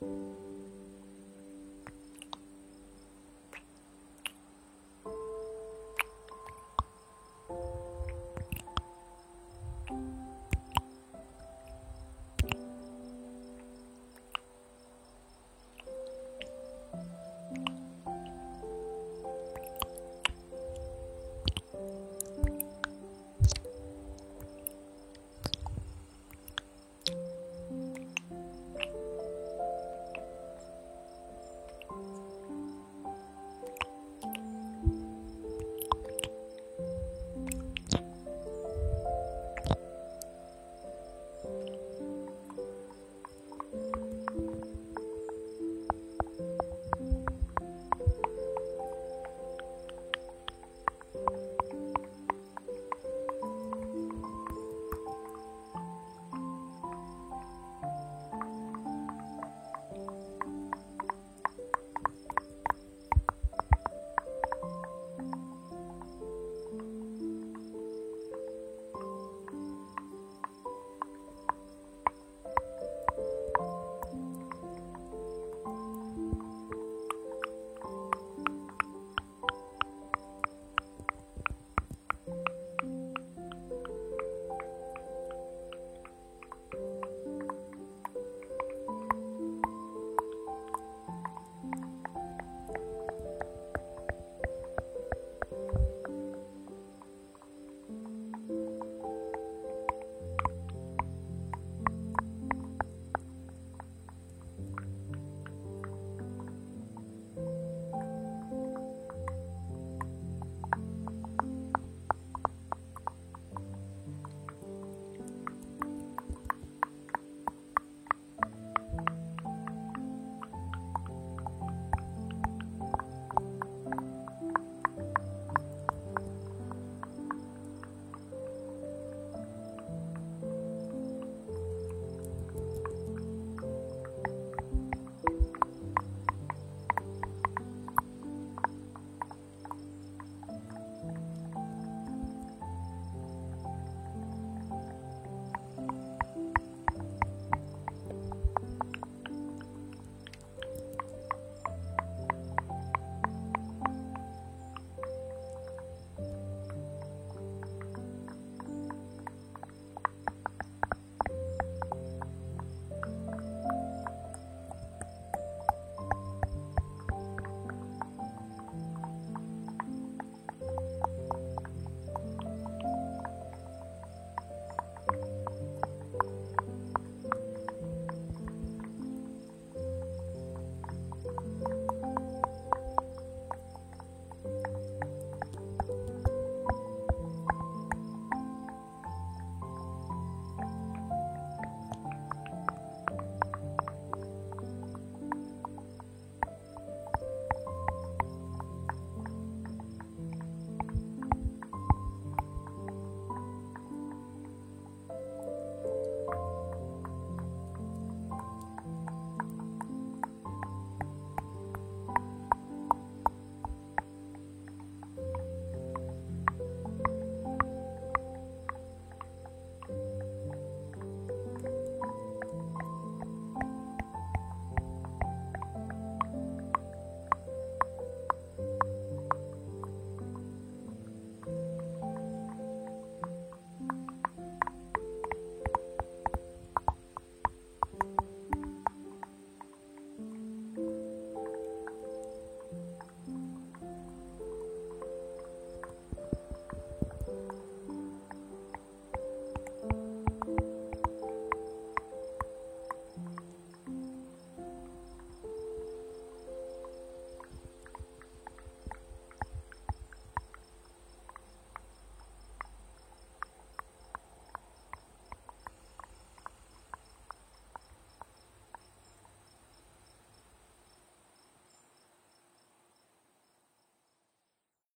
嗯。